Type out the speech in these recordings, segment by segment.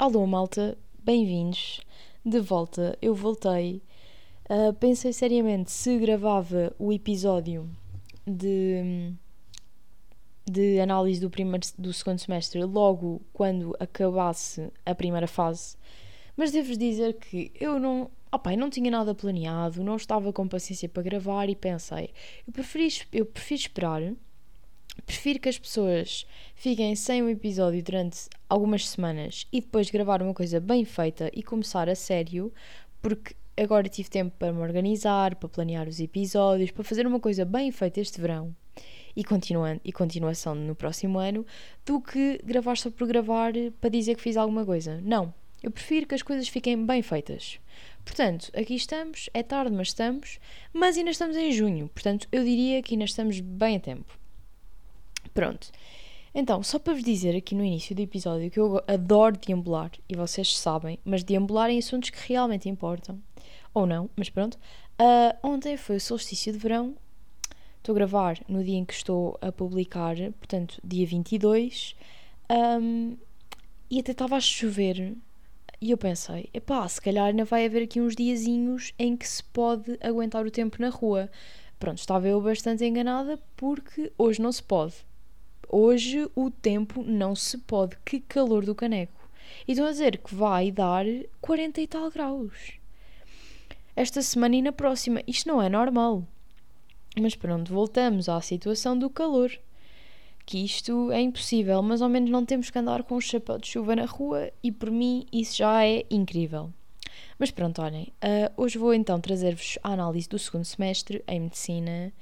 Alô, malta, bem-vindos. De volta, eu voltei. Uh, pensei seriamente se gravava o episódio de, de análise do, primeiro, do segundo semestre logo quando acabasse a primeira fase, mas devo dizer que eu não, opa, eu não tinha nada planeado, não estava com paciência para gravar e pensei, eu eu prefiro esperar Prefiro que as pessoas fiquem sem um episódio durante algumas semanas e depois gravar uma coisa bem feita e começar a sério, porque agora tive tempo para me organizar, para planear os episódios, para fazer uma coisa bem feita este verão e, continuando, e continuação no próximo ano, do que gravar só por gravar para dizer que fiz alguma coisa. Não. Eu prefiro que as coisas fiquem bem feitas. Portanto, aqui estamos, é tarde, mas estamos, mas ainda estamos em junho, portanto, eu diria que ainda estamos bem a tempo. Pronto. Então, só para vos dizer aqui no início do episódio que eu adoro deambular, e vocês sabem, mas deambular em assuntos que realmente importam. Ou não, mas pronto. Uh, ontem foi o solstício de verão. Estou a gravar no dia em que estou a publicar, portanto, dia 22. Um, e até estava a chover. E eu pensei, epá, se calhar ainda vai haver aqui uns diazinhos em que se pode aguentar o tempo na rua. Pronto, estava eu bastante enganada porque hoje não se pode. Hoje o tempo não se pode. Que calor do caneco. E estão a dizer que vai dar 40 e tal graus. Esta semana e na próxima. Isto não é normal. Mas pronto, voltamos à situação do calor. Que isto é impossível, mas ao menos não temos que andar com um chapéu de chuva na rua e por mim isso já é incrível. Mas pronto, olhem, uh, hoje vou então trazer-vos a análise do segundo semestre em Medicina.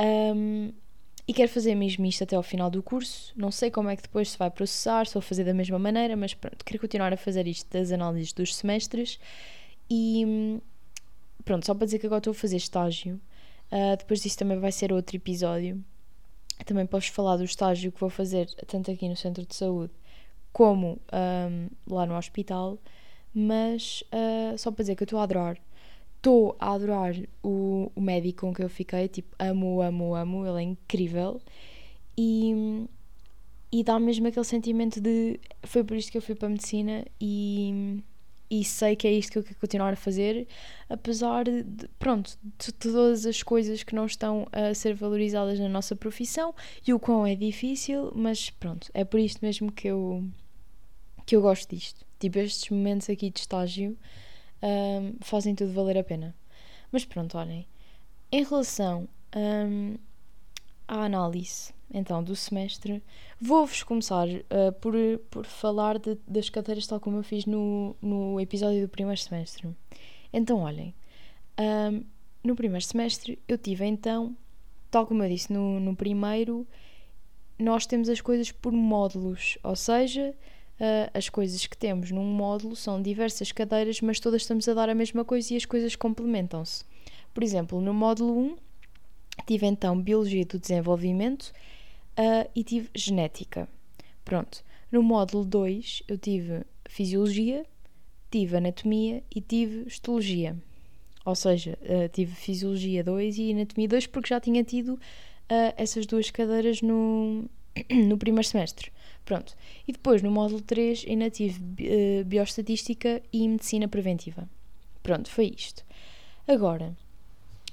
Um, e quero fazer mesmo isto até ao final do curso. Não sei como é que depois se vai processar, se vou fazer da mesma maneira, mas pronto, quero continuar a fazer isto das análises dos semestres. E pronto, só para dizer que agora estou a fazer estágio. Uh, depois disso também vai ser outro episódio. Também posso falar do estágio que vou fazer tanto aqui no centro de saúde como um, lá no hospital. Mas uh, só para dizer que eu estou a adorar estou a adorar o, o médico com que eu fiquei, tipo, amo, amo, amo, ele é incrível. E, e dá mesmo aquele sentimento de foi por isto que eu fui para a medicina e, e sei que é isto que eu quero continuar a fazer, apesar de, pronto, de todas as coisas que não estão a ser valorizadas na nossa profissão e o quão é difícil, mas pronto, é por isto mesmo que eu, que eu gosto disto. Tipo, estes momentos aqui de estágio um, fazem tudo valer a pena. Mas pronto, olhem. Em relação um, à análise então do semestre, vou-vos começar uh, por, por falar de, das cadeiras tal como eu fiz no, no episódio do primeiro semestre. Então, olhem, um, no primeiro semestre eu tive então, tal como eu disse no, no primeiro, nós temos as coisas por módulos, ou seja, uh, as coisas que temos num módulo são diversas cadeiras, mas todas estamos a dar a mesma coisa e as coisas complementam-se. Por exemplo, no módulo 1 tive então Biologia do Desenvolvimento uh, e tive Genética. Pronto. No módulo 2 eu tive Fisiologia, tive Anatomia e tive Histologia. Ou seja, uh, tive Fisiologia 2 e Anatomia 2 porque já tinha tido uh, essas duas cadeiras no, no primeiro semestre. Pronto. E depois, no módulo 3, ainda tive uh, Bioestatística e Medicina Preventiva. Pronto, foi isto. Agora,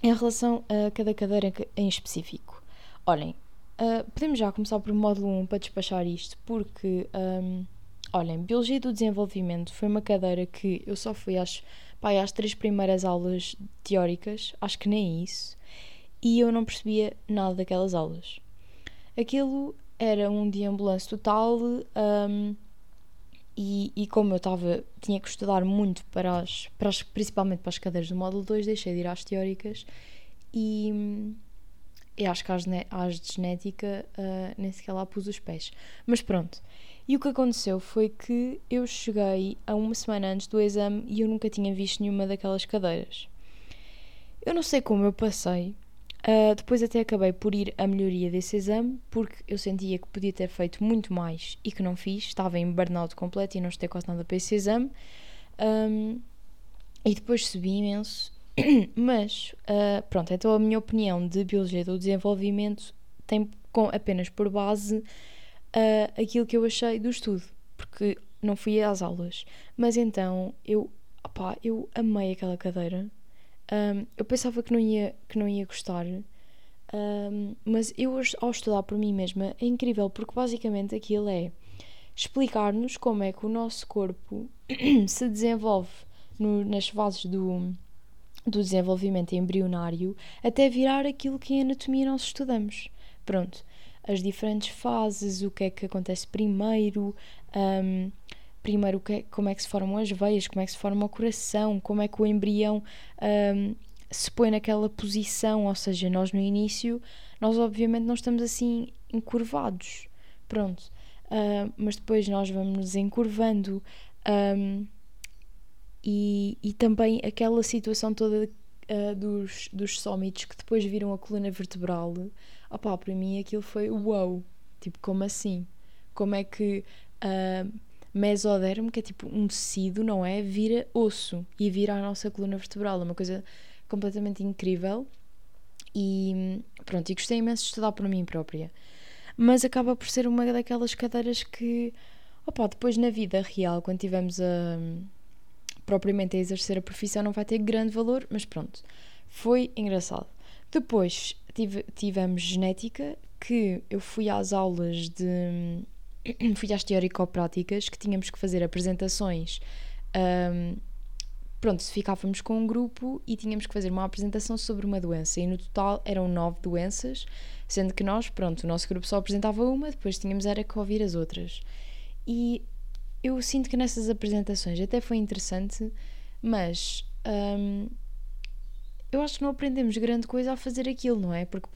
em relação a cada cadeira em específico. Olhem, uh, podemos já começar por módulo 1 para despachar isto, porque, um, olhem, Biologia do Desenvolvimento foi uma cadeira que eu só fui às, pá, às três primeiras aulas teóricas, acho que nem isso, e eu não percebia nada daquelas aulas. Aquilo era um deambulance total um, e, e, como eu estava, tinha que estudar muito para as, para as, principalmente para as cadeiras do módulo 2, deixei de ir às teóricas e, e acho que às, às de genética uh, nem sequer lá pus os pés. Mas pronto. E o que aconteceu foi que eu cheguei a uma semana antes do exame e eu nunca tinha visto nenhuma daquelas cadeiras. Eu não sei como eu passei, Uh, depois até acabei por ir à melhoria desse exame, porque eu sentia que podia ter feito muito mais e que não fiz. Estava em burnout completo e não estei quase nada para esse exame. Um, e depois subi imenso. Mas, uh, pronto, então a minha opinião de Biologia do Desenvolvimento tem com, apenas por base uh, aquilo que eu achei do estudo. Porque, não fui às aulas. Mas então eu, opá, eu amei aquela cadeira. Um, eu pensava que não ia, que não ia gostar. Um, mas eu, ao estudar por mim mesma, é incrível porque basicamente aquilo é explicar-nos como é que o nosso corpo se desenvolve no, nas fases do, do desenvolvimento embrionário até virar aquilo que em anatomia nós estudamos. Pronto, as diferentes fases, o que é que acontece primeiro, um, primeiro que é, como é que se formam as veias, como é que se forma o coração, como é que o embrião um, se põe naquela posição, ou seja, nós no início, nós obviamente não estamos assim encurvados, pronto, uh, mas depois nós vamos nos encurvando um, e, e também aquela situação toda uh, dos, dos sómitos que depois viram a coluna vertebral, opá, para mim aquilo foi uau, wow, tipo, como assim? Como é que uh, mesodermo, que é tipo um tecido, não é? Vira osso e vira a nossa coluna vertebral, é uma coisa completamente incrível. E pronto, e gostei imenso de estudar por mim própria. Mas acaba por ser uma daquelas cadeiras que, opa, depois na vida real, quando tivemos a propriamente a exercer a profissão, não vai ter grande valor, mas pronto, foi engraçado. Depois tive, tivemos genética, que eu fui às aulas de. fui às teórico-práticas, que tínhamos que fazer apresentações. Um, pronto, ficávamos com um grupo e tínhamos que fazer uma apresentação sobre uma doença. E no total eram nove doenças, sendo que nós, pronto, o nosso grupo só apresentava uma, depois tínhamos era que ouvir as outras. E eu sinto que nessas apresentações até foi interessante, mas eu acho que não aprendemos grande coisa a fazer aquilo, não é? Porque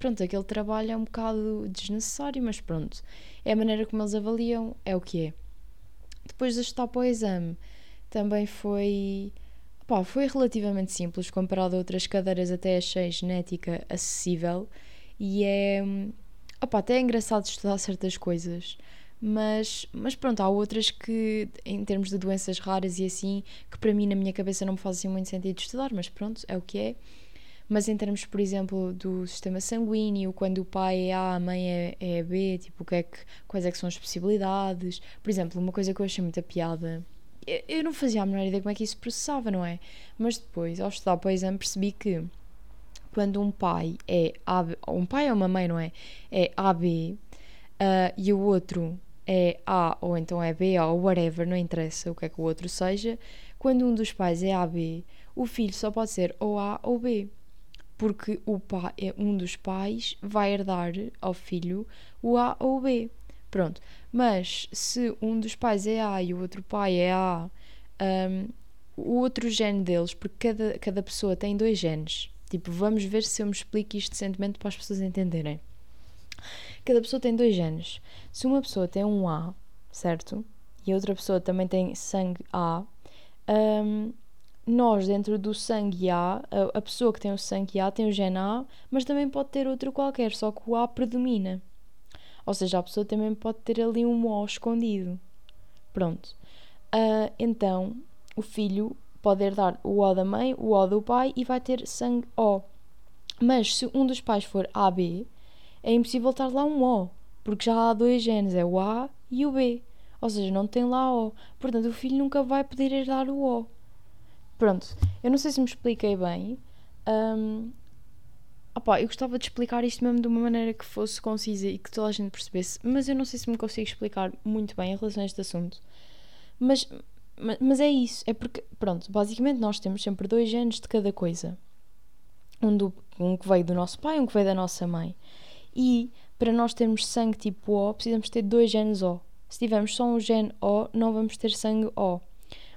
pronto, aquele trabalho é um bocado desnecessário, mas pronto, é a maneira como eles avaliam, é o que é. Depois de estar para o exame, também foi. Pá, foi relativamente simples comparado a outras cadeiras, até achei genética acessível e é. Opá, até é engraçado estudar certas coisas, mas, mas pronto, há outras que, em termos de doenças raras e assim, que para mim na minha cabeça não me fazem muito sentido estudar, mas pronto, é o que é. Mas em termos, por exemplo, do sistema sanguíneo, quando o pai é A, a mãe é, é B, tipo, que é que, quais é que são as possibilidades. Por exemplo, uma coisa que eu achei muita piada, eu, não fazia a menor ideia como é que isso processava, não é? Mas depois, ao estudar para o exame, percebi que quando um pai é AB, um pai ou uma mãe, não é? É AB uh, e o outro é A ou então é B ou whatever, não interessa o que é que o outro seja, quando um dos pais é AB, o filho só pode ser ou A ou B. Porque o pai, é um dos pais vai herdar ao filho o A ou o B. Pronto. Mas se um dos pais é A e o outro pai é A, um, o outro gene deles, porque cada, cada pessoa tem dois genes. Tipo, vamos ver se eu me explico isto decentemente para as pessoas entenderem. Cada pessoa tem dois genes. Se uma pessoa tem um A, certo? E a outra pessoa também tem sangue A, um, nós, dentro do sangue A, a, pessoa que tem o sangue A tem o gene A, mas também pode ter outro qualquer, só que o A predomina. Ou seja, a pessoa também pode ter ali um O escondido. Pronto. Uh, então, o filho pode herdar o O da mãe, o O do pai e vai ter sangue O. Mas se um dos pais for AB, é impossível estar lá um O, porque já há dois genes, é o A e o B. Ou seja, não tem lá O. Portanto, o filho nunca vai poder herdar o O. Pronto, eu não sei se me expliquei bem. Um, opa, eu gostava de explicar isto mesmo de uma maneira que fosse concisa e que toda a gente percebesse, mas eu não sei se me consigo explicar muito bem em relação a este assunto. Mas, mas, mas é isso, é porque, pronto, basicamente nós temos sempre dois genes de cada coisa. Um, do, um que veio do nosso pai, um que veio da nossa mãe. E para nós termos sangue tipo O, precisamos ter dois genes O. Se tivermos só um gene O, não vamos ter sangue O.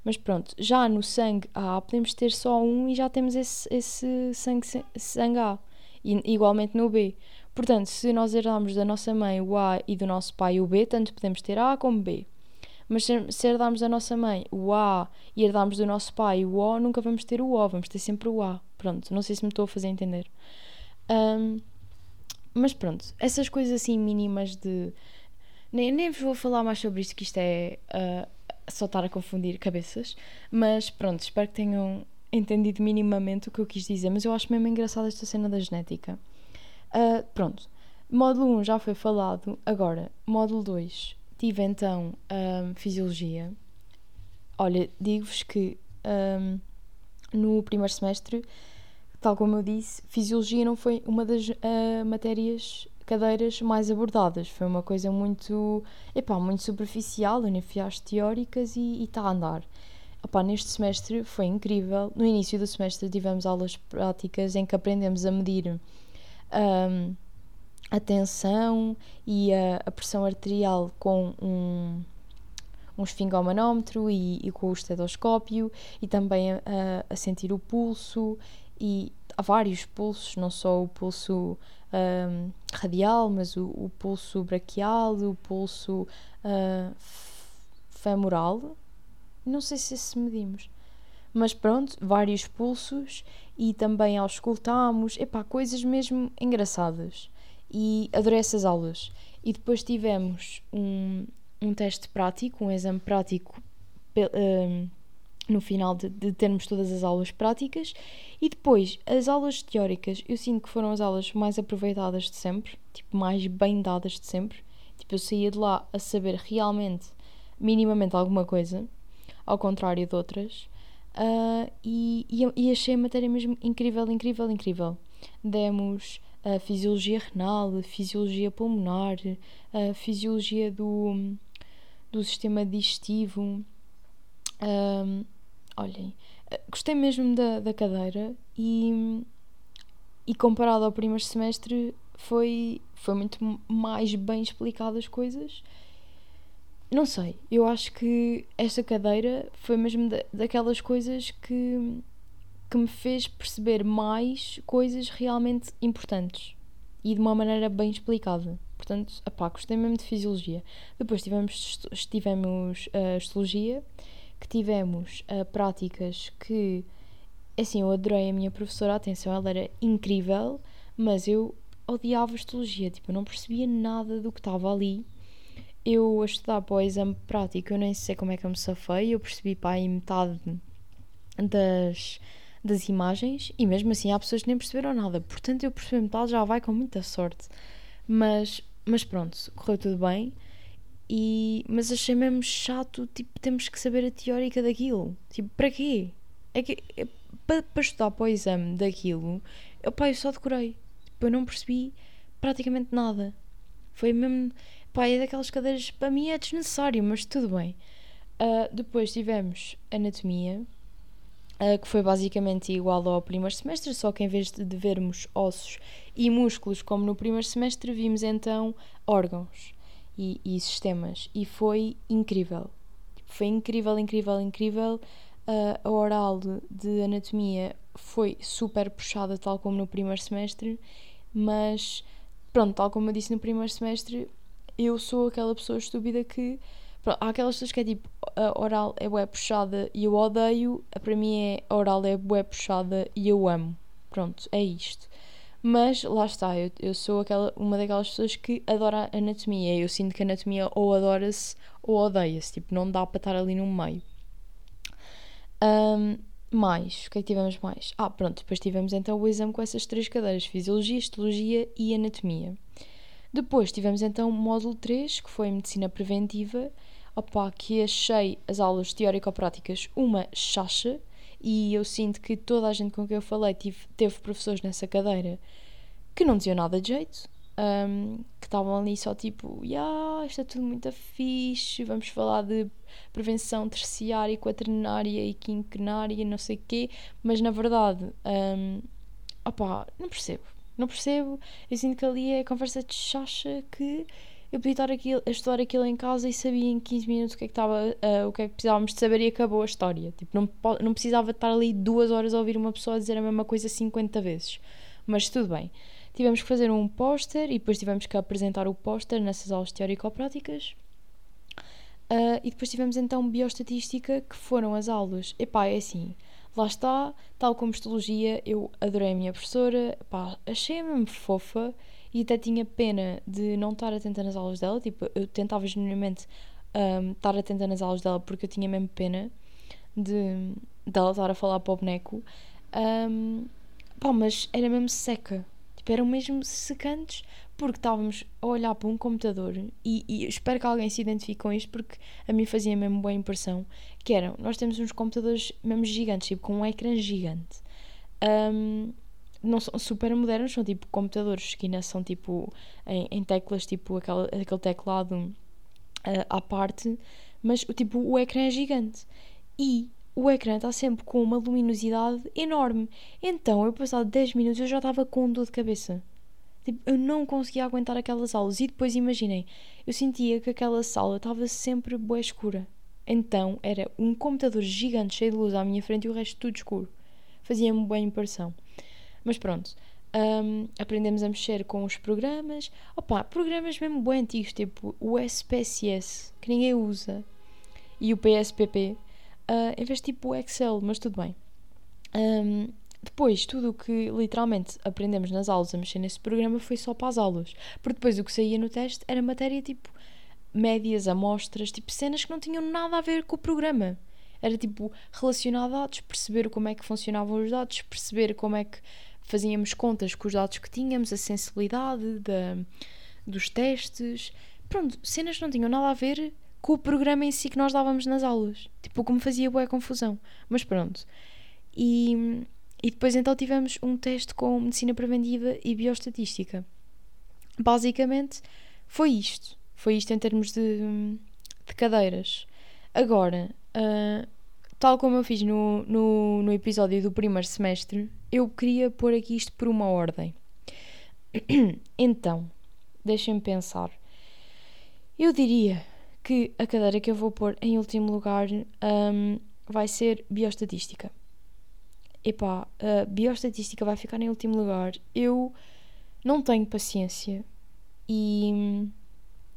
Mas pronto, já no sangue A podemos ter só um e já temos esse, esse sangue, sangue A. E, igualmente no B. Portanto, se nós herdarmos da nossa mãe o A e do nosso pai o B, tanto podemos ter A como B. Mas se, herdarmos da nossa mãe o A e herdarmos do nosso pai o O, nunca vamos ter o O, vamos ter sempre o A. Pronto, não sei se me estou a fazer entender. Um, mas pronto, essas coisas assim mínimas de. Nem, nem vos vou falar mais sobre isto, que isto é uh, só estar a confundir cabeças. Mas pronto, espero que tenham entendido minimamente o que eu quis dizer. Mas eu acho mesmo engraçada esta cena da genética. Uh, pronto, módulo 1 já foi falado. Agora, módulo 2. tive então um, Fisiologia. Olha, digo-vos que um, no primeiro semestre, tal como eu disse, Fisiologia não foi uma das uh, matérias, cadeiras mais abordadas. Foi uma coisa muito, epá, muito superficial, unifias teóricas e está a andar. Epá, neste semestre foi incrível. No início do semestre tivemos aulas práticas em que aprendemos a medir um, a tensão e a, a pressão arterial com um, um esfingomanómetro e, e, com o estetoscópio e também a, a, sentir o pulso e há vários pulsos, não só o pulso um, radial, mas o, o, pulso braquial, o pulso uh, femoral. Não sei se se medimos. Mas pronto, vários pulsos e também auscultamos, epá, coisas mesmo engraçadas e adorei essas aulas. E depois tivemos um, um teste prático, um exame prático um, no final de, de, termos todas as aulas práticas. E depois, as aulas teóricas, eu sinto que foram as aulas mais aproveitadas de sempre, tipo, mais bem dadas de sempre. Tipo, eu saía de lá a saber realmente, minimamente alguma coisa, ao contrário de outras. Uh, e, e, e achei a matéria mesmo incrível, incrível, incrível. Demos a fisiologia renal, fisiologia pulmonar, a fisiologia do, do sistema digestivo. Um, olhem, gostei mesmo da, da cadeira e, e comparado ao primeiro semestre foi, foi muito mais bem explicado as coisas. Não sei, eu acho que esta cadeira foi mesmo da, daquelas coisas que que me fez perceber mais coisas realmente importantes e de uma maneira bem explicada. Portanto, apá, gostei mesmo de fisiologia. Depois tivemos, tivemos uh, histologia, que tivemos uh, práticas que, assim, eu adorei a minha professora, atenção, ela era incrível, mas eu odiava histologia, tipo, eu não percebia nada do que estava ali. Eu, a estudar para o exame prático, eu nem sei como é que eu me safei, eu percebi, pá, aí metade das das imagens e mesmo assim há pessoas que nem perceberam nada. Portanto, eu percebi metade já vai com muita sorte. Mas, mas pronto, correu tudo bem. E, mas achei mesmo chato, tipo, temos que saber a teórica daquilo. Tipo, para quê? É que é, para, para estudar para o exame daquilo, eu, pá, eu só decorei. Tipo, eu não percebi praticamente nada. Foi mesmo. Pá, é daquelas cadeiras, para mim é desnecessário, mas tudo bem. Uh, depois tivemos anatomia, uh, que foi basicamente igual ao primeiro semestre, só que em vez de vermos ossos e músculos como no primeiro semestre, vimos então órgãos e, e sistemas. E foi incrível. Foi incrível, incrível, incrível. Uh, a oral de anatomia foi super puxada, tal como no primeiro semestre, mas pronto, tal como eu disse no primeiro semestre, eu sou aquela pessoa estúpida que Pronto, há aquelas pessoas que é tipo, a oral é bué puxada e eu odeio, para mim é a oral é bué puxada e eu amo. Pronto, é isto. Mas lá está, eu, eu sou aquela, uma daquelas pessoas que adora anatomia. Eu sinto que anatomia ou adora-se ou odeia-se. Tipo, não dá para estar ali no meio. Um, mais, o que é que tivemos mais? Ah, pronto, depois tivemos então o exame com essas três cadeiras: Fisiologia, Histologia e Anatomia. Depois tivemos então o módulo 3, que foi Medicina Preventiva, opa, que achei as aulas teórico-práticas uma chacha e eu sinto que toda a gente com quem eu falei tive, teve professores nessa cadeira que não diziam nada de jeito, um, que estavam ali só tipo, yeah, isto é tudo muito fixe, vamos falar de prevenção terciária, quaternária e quinquenária, não sei o quê, mas na verdade, um, opa, não percebo, não percebo, eu sinto que ali é conversa de chacha que eu podia estar a estudar aquilo em casa e sabia em 15 minutos o que é que, estava, uh, o que, é que precisávamos de saber e acabou a história. Tipo, não, não precisava estar ali duas horas a ouvir uma pessoa dizer a mesma coisa 50 vezes. Mas tudo bem. Tivemos que fazer um póster e depois tivemos que apresentar o póster nessas aulas teórico-práticas. Uh, e depois tivemos então bioestatística, que foram as aulas. Epá, é assim, lá está, tal como histologia, eu adorei a minha professora, achei-a mesmo fofa e até tinha pena de não estar atenta nas aulas dela, tipo, eu tentava genuinamente um, estar atenta nas aulas dela porque eu tinha mesmo pena de, de ela estar a falar para o boneco. Um, pá, mas era mesmo seca. Tipo, eram mesmo secantes porque estávamos a olhar para um computador e, e, espero que alguém se identifique com isto porque a mim fazia mesmo boa impressão que eram, nós temos uns computadores mesmo gigantes, tipo com um ecrã gigante um, não são super modernos, são tipo computadores que ainda são tipo em, em teclas, tipo aquele, aquele teclado uh, à parte, mas tipo o ecrã é gigante e o ecrã está sempre com uma luminosidade enorme. Então eu passado 10 minutos eu já estava com dor de cabeça. Tipo, eu não conseguia aguentar aquelas aulas. E depois imaginem, eu sentia que aquela sala estava sempre boa escura. Então era um computador gigante cheio de luz à minha frente e o resto tudo escuro. Fazia-me boa impressão. Mas pronto, um, aprendemos a mexer com os programas. Opa, programas mesmo bem antigos, tipo o SPSS, que ninguém usa, e o PSPP, uh, em vez de tipo o Excel, mas tudo bem. Um, depois, tudo o que literalmente aprendemos nas aulas a mexer nesse programa foi só para as aulas. Porque depois o que saía no teste era matéria tipo médias, amostras, tipo cenas que não tinham nada a ver com o programa. Era tipo relacionar dados, perceber como é que funcionavam os dados, perceber como é que fazíamos contas com os dados que tínhamos, a sensibilidade da, dos testes. Pronto, cenas não tinham nada a ver com o programa em si que nós dávamos nas aulas. Tipo, como fazia boa confusão. Mas pronto. E e depois então tivemos um teste com medicina preventiva e bioestatística. Basicamente foi isto. Foi isto em termos de, de cadeiras. Agora, uh, tal como eu fiz no, no, no episódio do primeiro semestre, eu queria pôr aqui isto por uma ordem. então, deixem-me pensar. Eu diria que a cadeira que eu vou pôr em último lugar um, vai ser bioestatística epá, a bioestatística vai ficar em último lugar. Eu não tenho paciência e,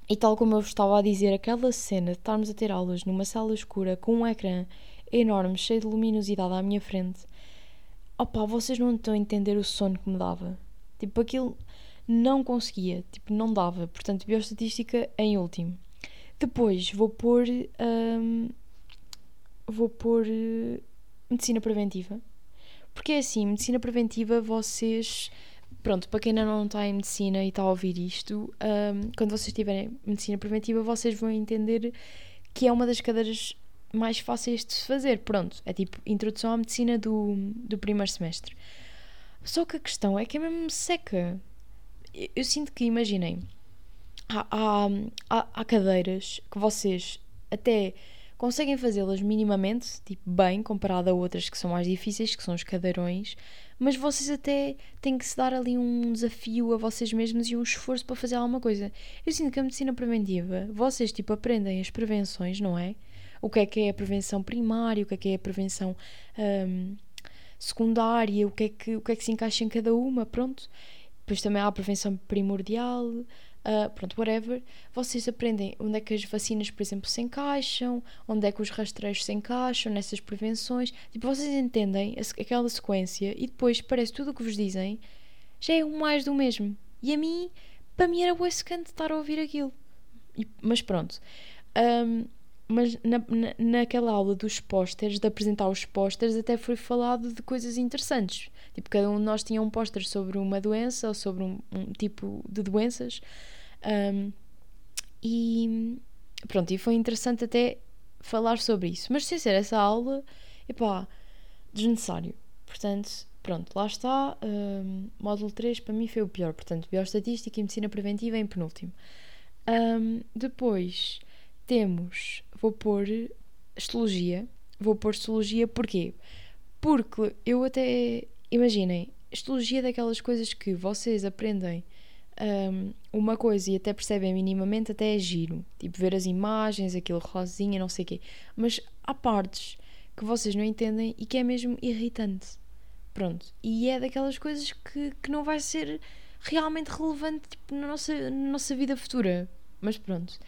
e tal como eu estava a dizer, aquela cena de estarmos a ter aulas numa sala escura com um ecrã enorme, cheio de luminosidade à minha frente, opá, vocês não estão a entender o sono que me dava. Tipo, aquilo não conseguia, tipo, não dava. Portanto, bioestatística em último. Depois vou pôr. Hum, vou pôr. Uh, medicina preventiva porque é assim, medicina preventiva, vocês. Pronto, para quem ainda não está em medicina e está a ouvir isto, um, quando vocês tiverem medicina preventiva, vocês vão entender que é uma das cadeiras mais fáceis de se fazer. Pronto, é tipo introdução à medicina do, do primeiro semestre. Só que a questão é que é mesmo seca. Eu, eu sinto que, imaginem, há, há, há, há cadeiras que vocês até conseguem fazê-las minimamente, tipo, bem, comparado a outras que são mais difíceis, que são os cadeirões, mas vocês até têm que se dar ali um desafio a vocês mesmos e um esforço para fazer alguma coisa. Eu sinto que a medicina preventiva, vocês, tipo, aprendem as prevenções, não é? O que é que é a prevenção primária, o que é que é a prevenção hum, secundária, o que, é que, o que é que se encaixa em cada uma, pronto. Depois também há a prevenção primordial, uh, pronto, whatever, vocês aprendem onde é que as vacinas, por exemplo, se encaixam, onde é que os rastreios se encaixam nessas prevenções. Tipo, vocês entendem aquela sequência e depois parece tudo o que vos dizem já é um mais do mesmo. E a mim, para mim era o secante estar a ouvir aquilo. E, mas pronto. Um, mas na, na, naquela aula dos pósteres, de apresentar os pósteres, até foi falado de coisas interessantes. Tipo, cada um de nós tinha um póster sobre uma doença ou sobre um, um tipo de doenças. Um, e pronto, e foi interessante até falar sobre isso. Mas sem ser essa aula, epá, desnecessário. Portanto, pronto, lá está. Um, módulo 3 para mim foi o pior. Portanto, bioestatística e medicina preventiva em penúltimo. Um, depois temos, vou pôr histologia. Vou pôr histologia porquê? Porque eu até, imaginem, histologia é daquelas coisas que vocês aprendem um, uma coisa e até percebem minimamente, até é giro. Tipo, ver as imagens, aquilo rosinha, não sei o quê. Mas há partes que vocês não entendem e que é mesmo irritante. Pronto. E é daquelas coisas que, que não vai ser realmente relevante tipo, na, nossa, na nossa vida futura. Mas pronto.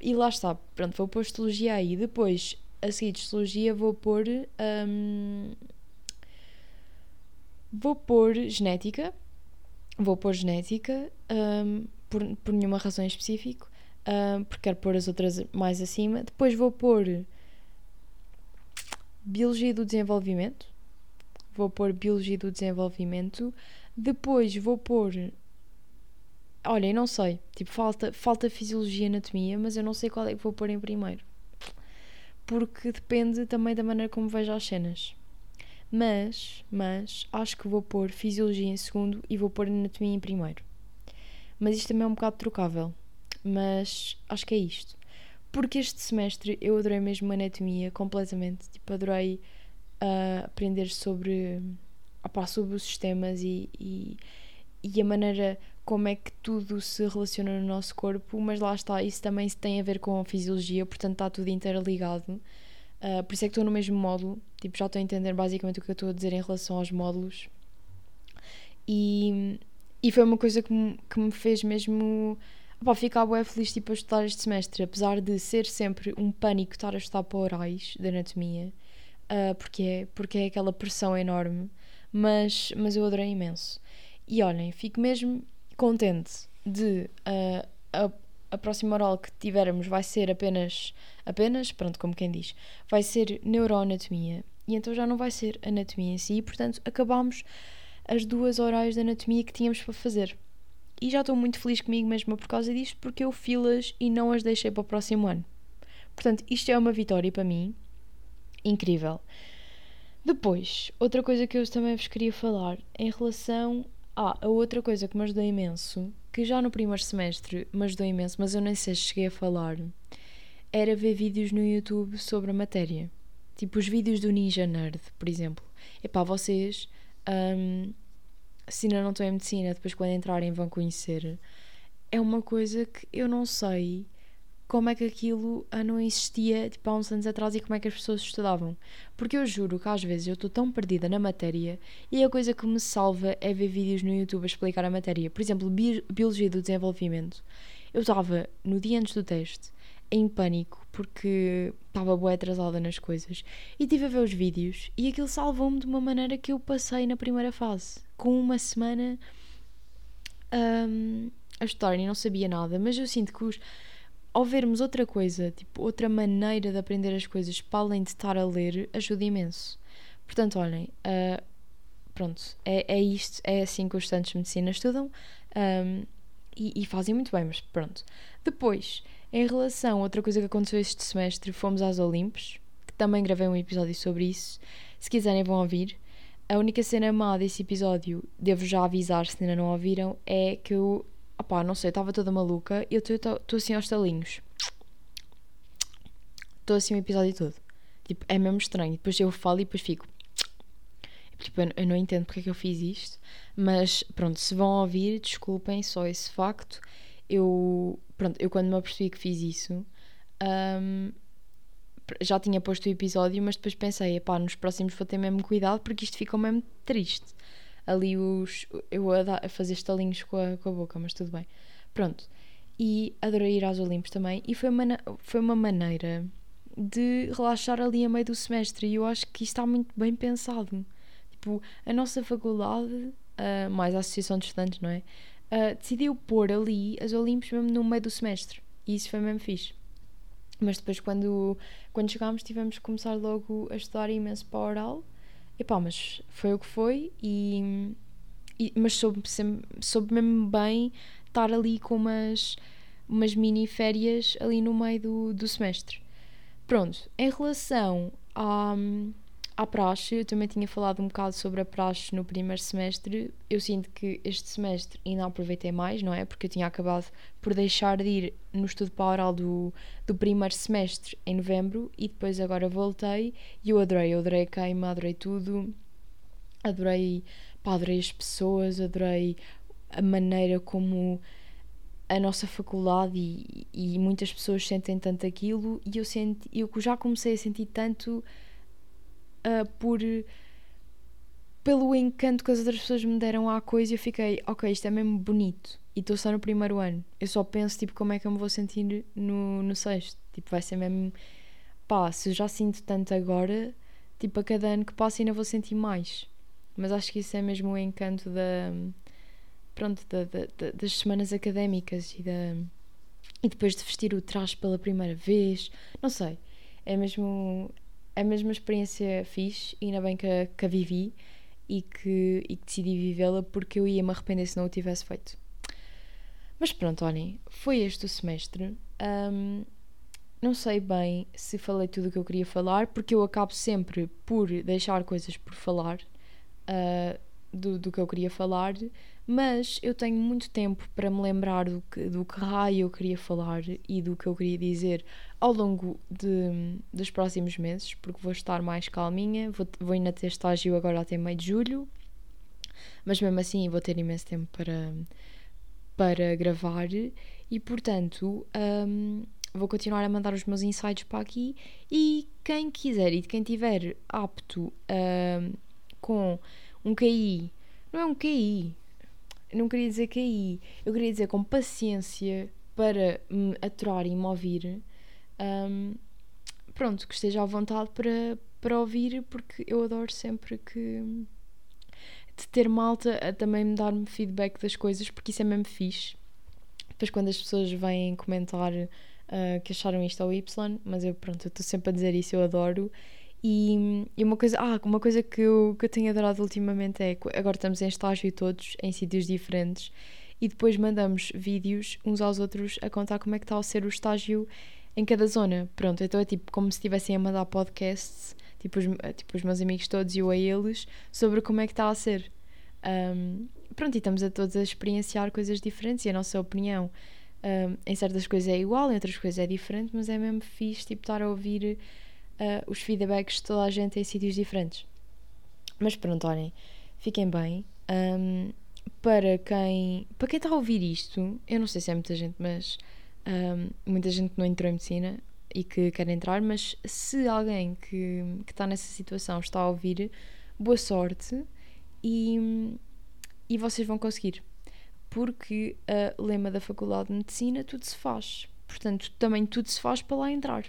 E lá está. Pronto, vou pôr histologia aí. Depois, a seguir de histologia, vou pôr. Um, vou pôr genética vou pôr genética um, por, por nenhuma razão em específico, um, porque quero pôr as outras mais acima. Depois vou pôr Biologia do Desenvolvimento. Vou pôr Biologia do Desenvolvimento. Depois vou pôr olha, eu não sei. Tipo, falta, falta fisiologia e anatomia, mas eu não sei qual é que vou pôr em primeiro. Porque depende também da maneira como vejo as cenas. Mas, mas, acho que vou pôr fisiologia em segundo e vou pôr anatomia em primeiro. Mas isto também é um bocado trocável. Mas acho que é isto. Porque este semestre eu adorei mesmo anatomia completamente. Tipo, adorei uh, aprender sobre, opá, sobre os sistemas e, e, e, a maneira como é que tudo se relaciona no nosso corpo. Mas lá está, isso também tem a ver com a fisiologia, portanto está tudo interligado. Uh, por isso é que estou no mesmo módulo. Tipo, já estou a entender basicamente o que eu estou a dizer em relação aos módulos. E, e foi uma coisa que me, que me fez mesmo Pá, ficar bem feliz tipo, a estudar este semestre, apesar de ser sempre um pânico estar a estudar para orais de anatomia, uh, porque, é, porque é aquela pressão enorme, mas, mas eu adorei imenso. E olhem, fico mesmo contente de uh, a, a próxima oral que tivermos vai ser apenas, apenas, pronto, como quem diz, vai ser neuroanatomia, e então já não vai ser anatomia em si, e portanto acabamos as duas orais de anatomia que tínhamos para fazer. E já estou muito feliz comigo mesma por causa disto, porque eu filas e não as deixei para o próximo ano. Portanto, isto é uma vitória para mim. Incrível. Depois, outra coisa que eu também vos queria falar em relação ah, a outra coisa que me ajudou imenso, que já no primeiro semestre me ajudou imenso, mas eu nem sei se cheguei a falar, era ver vídeos no YouTube sobre a matéria. Tipo os vídeos do Ninja Nerd, por exemplo. Epá, vocês um, se ainda não estão em medicina, depois quando entrarem vão conhecer. É uma coisa que eu não sei como é que aquilo ah, não existia tipo, há uns anos atrás e como é que as pessoas estudavam. Porque eu juro que às vezes eu estou tão perdida na matéria e a coisa que me salva é ver vídeos no YouTube a explicar a matéria. Por exemplo, Biologia do Desenvolvimento. Eu estava no dia antes do teste em pânico porque estava boa atrasada nas coisas e tive a ver os vídeos e aquilo salvou-me de uma maneira que eu passei na primeira fase com uma semana um, a estudar e não sabia nada mas eu sinto que os, ao vermos outra coisa tipo outra maneira de aprender as coisas para além de estar a ler ajuda imenso portanto olhem uh, pronto é, é isto é assim que os estudantes de medicina estudam um, e, e fazem muito bem mas pronto depois em relação a outra coisa que aconteceu este semestre, fomos às Olimpos, que também gravei um episódio sobre isso. Se quiserem, vão ouvir. A única cena má desse episódio, devo já avisar se ainda não ouviram, é que eu, opá, não sei, estava toda maluca e eu estou assim aos talinhos. Estou assim o episódio todo. Tipo, é mesmo estranho. Depois eu falo e depois fico. Tipo, eu não entendo porque é que eu fiz isto, mas pronto, se vão ouvir, desculpem só esse facto. Eu pronto, eu quando me apercebi que fiz isso, um, já tinha posto o episódio, mas depois pensei, pá, nos próximos vou ter mesmo cuidado porque isto ficou mesmo triste. Ali os. Eu a, dar, a fazer estalinhos com a, com a boca, mas tudo bem. Pronto. E adorei ir aos Olimpos também. E foi uma, foi uma maneira de relaxar ali a meio do semestre. E eu acho que isto está muito bem pensado. Tipo, a nossa faculdade, uh, mais a Associação de Estudantes, não é? uh, decidiu pôr ali as Olimpos mesmo no meio do semestre. E isso foi mesmo fixe. Mas depois, quando, quando chegámos, tivemos que começar logo a estudar imenso para oral. E pá, mas foi o que foi. E, e, mas soube, soube mesmo bem estar ali com umas, umas mini férias ali no meio do, do semestre. Pronto, em relação a, à praxe, eu também tinha falado um bocado sobre a praxe no primeiro semestre. Eu sinto que este semestre ainda aproveitei mais, não é? Porque eu tinha acabado por deixar de ir no estudo para oral do, do primeiro semestre em novembro e depois agora voltei e eu adorei. Eu adorei a queima, adorei tudo. Adorei, pá, adorei as pessoas, adorei a maneira como a nossa faculdade e, e muitas pessoas sentem tanto aquilo e eu, senti, eu já comecei a sentir tanto uh, por pelo encanto que as outras pessoas me deram à coisa, eu fiquei, ok, isto é mesmo bonito. E estou só no primeiro ano. Eu só penso, tipo, como é que eu me vou sentir no, no sexto. Tipo, vai ser mesmo. Pá, se eu já sinto tanto agora, tipo, a cada ano que passa ainda vou sentir mais. Mas acho que isso é mesmo o encanto da. Pronto, da, da, da, das semanas académicas e da. E depois de vestir o traje pela primeira vez. Não sei. É mesmo mesmo uma experiência e ainda bem que, a, que a vivi e que, e que decidi vivê-la porque eu ia me arrepender se não o tivesse feito. Mas pronto, olhem, foi este o semestre. Um, não sei bem se falei tudo o que eu queria falar, porque eu acabo sempre por deixar coisas por falar uh, do, do que eu queria falar, mas eu tenho muito tempo para me lembrar do que, do que raio eu queria falar e do que eu queria dizer ao longo de, dos próximos meses, porque vou estar mais calminha, vou, vou ainda ter estágio agora até meio de julho, mas mesmo assim vou ter imenso tempo para, para gravar e portanto. Um, vou continuar a mandar os meus insights para aqui e quem quiser e quem tiver apto uh, com um QI, não é um QI, não queria dizer QI, eu queria dizer com paciência para me aturar e me ouvir, um, pronto, que esteja à vontade para, para ouvir, porque eu adoro sempre que de ter malta a também me dar-me feedback das coisas, porque isso é mesmo fixe. Depois quando as pessoas vêm comentar uh, que acharam isto ao Y, mas eu pronto, eu estou sempre a dizer isso, eu adoro. E, e, uma coisa, ah, uma coisa que eu, que eu tenho adorado ultimamente é agora estamos em estágio todos, em sítios diferentes, e depois mandamos vídeos uns aos outros a contar como é que está a ser o estágio em cada zona. Pronto, então é tipo como se estivessem a mandar podcasts, tipo os, tipo os meus amigos todos e eu a eles, sobre como é que está a ser. Um, pronto, e estamos a todos a experienciar coisas diferentes e a nossa opinião um, em certas coisas é igual, em outras coisas é diferente, mas é mesmo fixe tipo, estar a ouvir uh, os feedbacks de toda a gente em sítios diferentes. Mas pronto, olhem, fiquem bem. Um, para quem para quem está a ouvir isto, eu não sei se é muita gente, mas um, muita gente não entrou em medicina e que quer entrar, mas se alguém que, que está nessa situação está a ouvir, boa sorte e, e vocês vão conseguir porque a lema da Faculdade de Medicina tudo se faz. Portanto, também tudo se faz para lá entrar.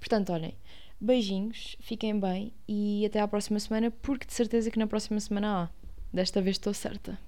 Portanto, olhem, beijinhos, fiquem bem e até à próxima semana, porque de certeza que na próxima semana há. Desta vez estou certa.